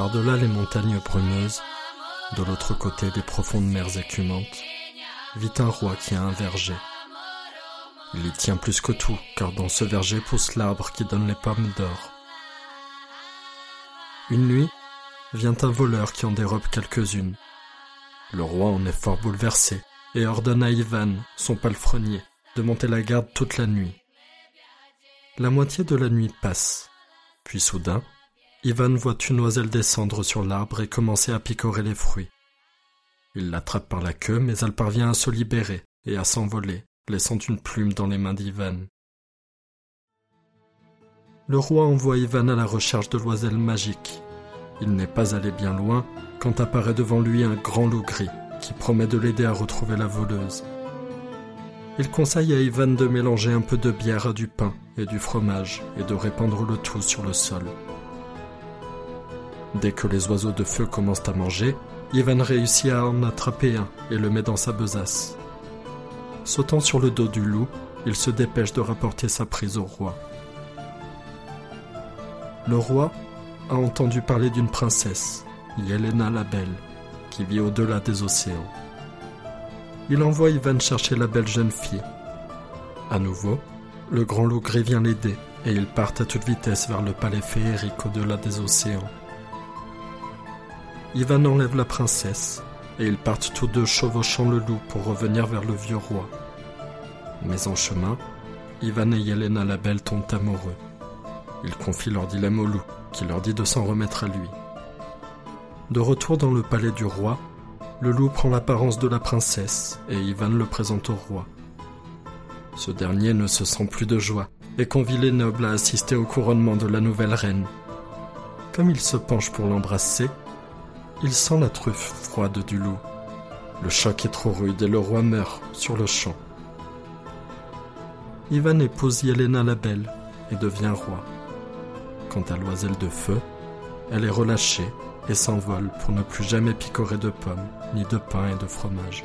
Par-delà les montagnes brumeuses, de l'autre côté des profondes mers écumantes, vit un roi qui a un verger. Il y tient plus que tout, car dans ce verger pousse l'arbre qui donne les pommes d'or. Une nuit, vient un voleur qui en dérobe quelques-unes. Le roi en est fort bouleversé et ordonne à Ivan, son palefrenier, de monter la garde toute la nuit. La moitié de la nuit passe, puis soudain, Ivan voit une oiselle descendre sur l'arbre et commencer à picorer les fruits. Il l'attrape par la queue, mais elle parvient à se libérer et à s'envoler, laissant une plume dans les mains d'Ivan. Le roi envoie Ivan à la recherche de l'oiselle magique. Il n'est pas allé bien loin quand apparaît devant lui un grand loup gris qui promet de l'aider à retrouver la voleuse. Il conseille à Ivan de mélanger un peu de bière à du pain et du fromage et de répandre le tout sur le sol. Dès que les oiseaux de feu commencent à manger, Ivan réussit à en attraper un et le met dans sa besace. Sautant sur le dos du loup, il se dépêche de rapporter sa prise au roi. Le roi a entendu parler d'une princesse, Yelena la Belle, qui vit au-delà des océans. Il envoie Ivan chercher la belle jeune fille. À nouveau, le grand loup gris vient l'aider et ils partent à toute vitesse vers le palais féerique au-delà des océans. Ivan enlève la princesse, et ils partent tous deux chevauchant le loup pour revenir vers le vieux roi. Mais en chemin, Ivan et Yelena la Belle tombent amoureux. Ils confient leur dilemme au loup, qui leur dit de s'en remettre à lui. De retour dans le palais du roi, le loup prend l'apparence de la princesse et Ivan le présente au roi. Ce dernier ne se sent plus de joie et convie les nobles à assister au couronnement de la nouvelle reine. Comme il se penche pour l'embrasser, il sent la truffe froide du loup. Le choc est trop rude et le roi meurt sur le champ. Ivan épouse Yelena la Belle et devient roi. Quant à l'oiselle de feu, elle est relâchée et s'envole pour ne plus jamais picorer de pommes, ni de pain et de fromage.